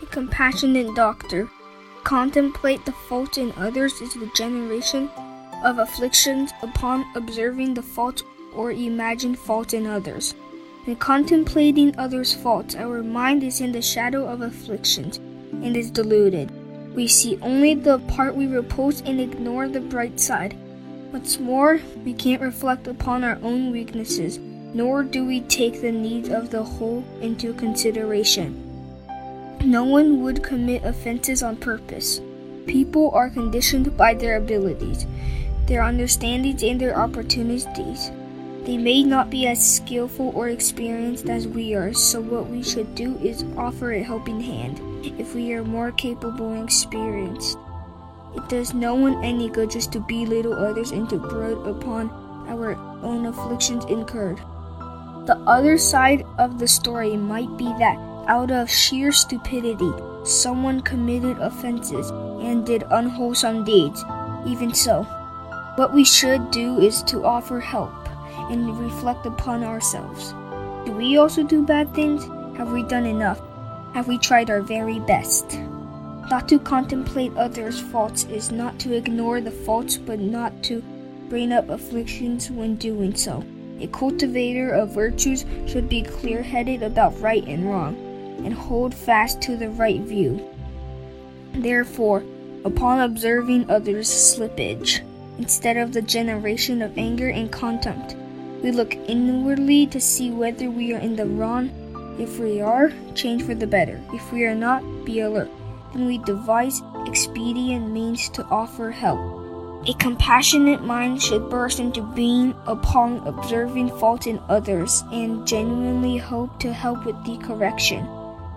A compassionate doctor. Contemplate the faults in others is the generation of afflictions upon observing the faults or imagined faults in others. In contemplating others' faults, our mind is in the shadow of afflictions and is deluded. We see only the part we repulse and ignore the bright side. What's more, we can't reflect upon our own weaknesses, nor do we take the needs of the whole into consideration. No one would commit offenses on purpose. People are conditioned by their abilities, their understandings, and their opportunities. They may not be as skillful or experienced as we are, so what we should do is offer a helping hand if we are more capable and experienced. It does no one any good just to belittle others and to brood upon our own afflictions incurred. The other side of the story might be that out of sheer stupidity, someone committed offenses and did unwholesome deeds. Even so, what we should do is to offer help and reflect upon ourselves. Do we also do bad things? Have we done enough? Have we tried our very best? Not to contemplate others' faults is not to ignore the faults, but not to bring up afflictions when doing so. A cultivator of virtues should be clear headed about right and wrong, and hold fast to the right view. Therefore, upon observing others' slippage, instead of the generation of anger and contempt, we look inwardly to see whether we are in the wrong. If we are, change for the better. If we are not, be alert. And we devise expedient means to offer help. A compassionate mind should burst into being upon observing fault in others and genuinely hope to help with the correction.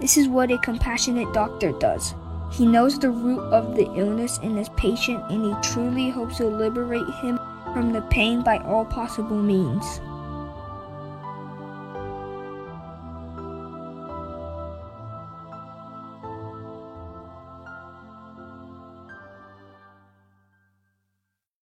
This is what a compassionate doctor does. He knows the root of the illness in his patient and he truly hopes to liberate him from the pain by all possible means.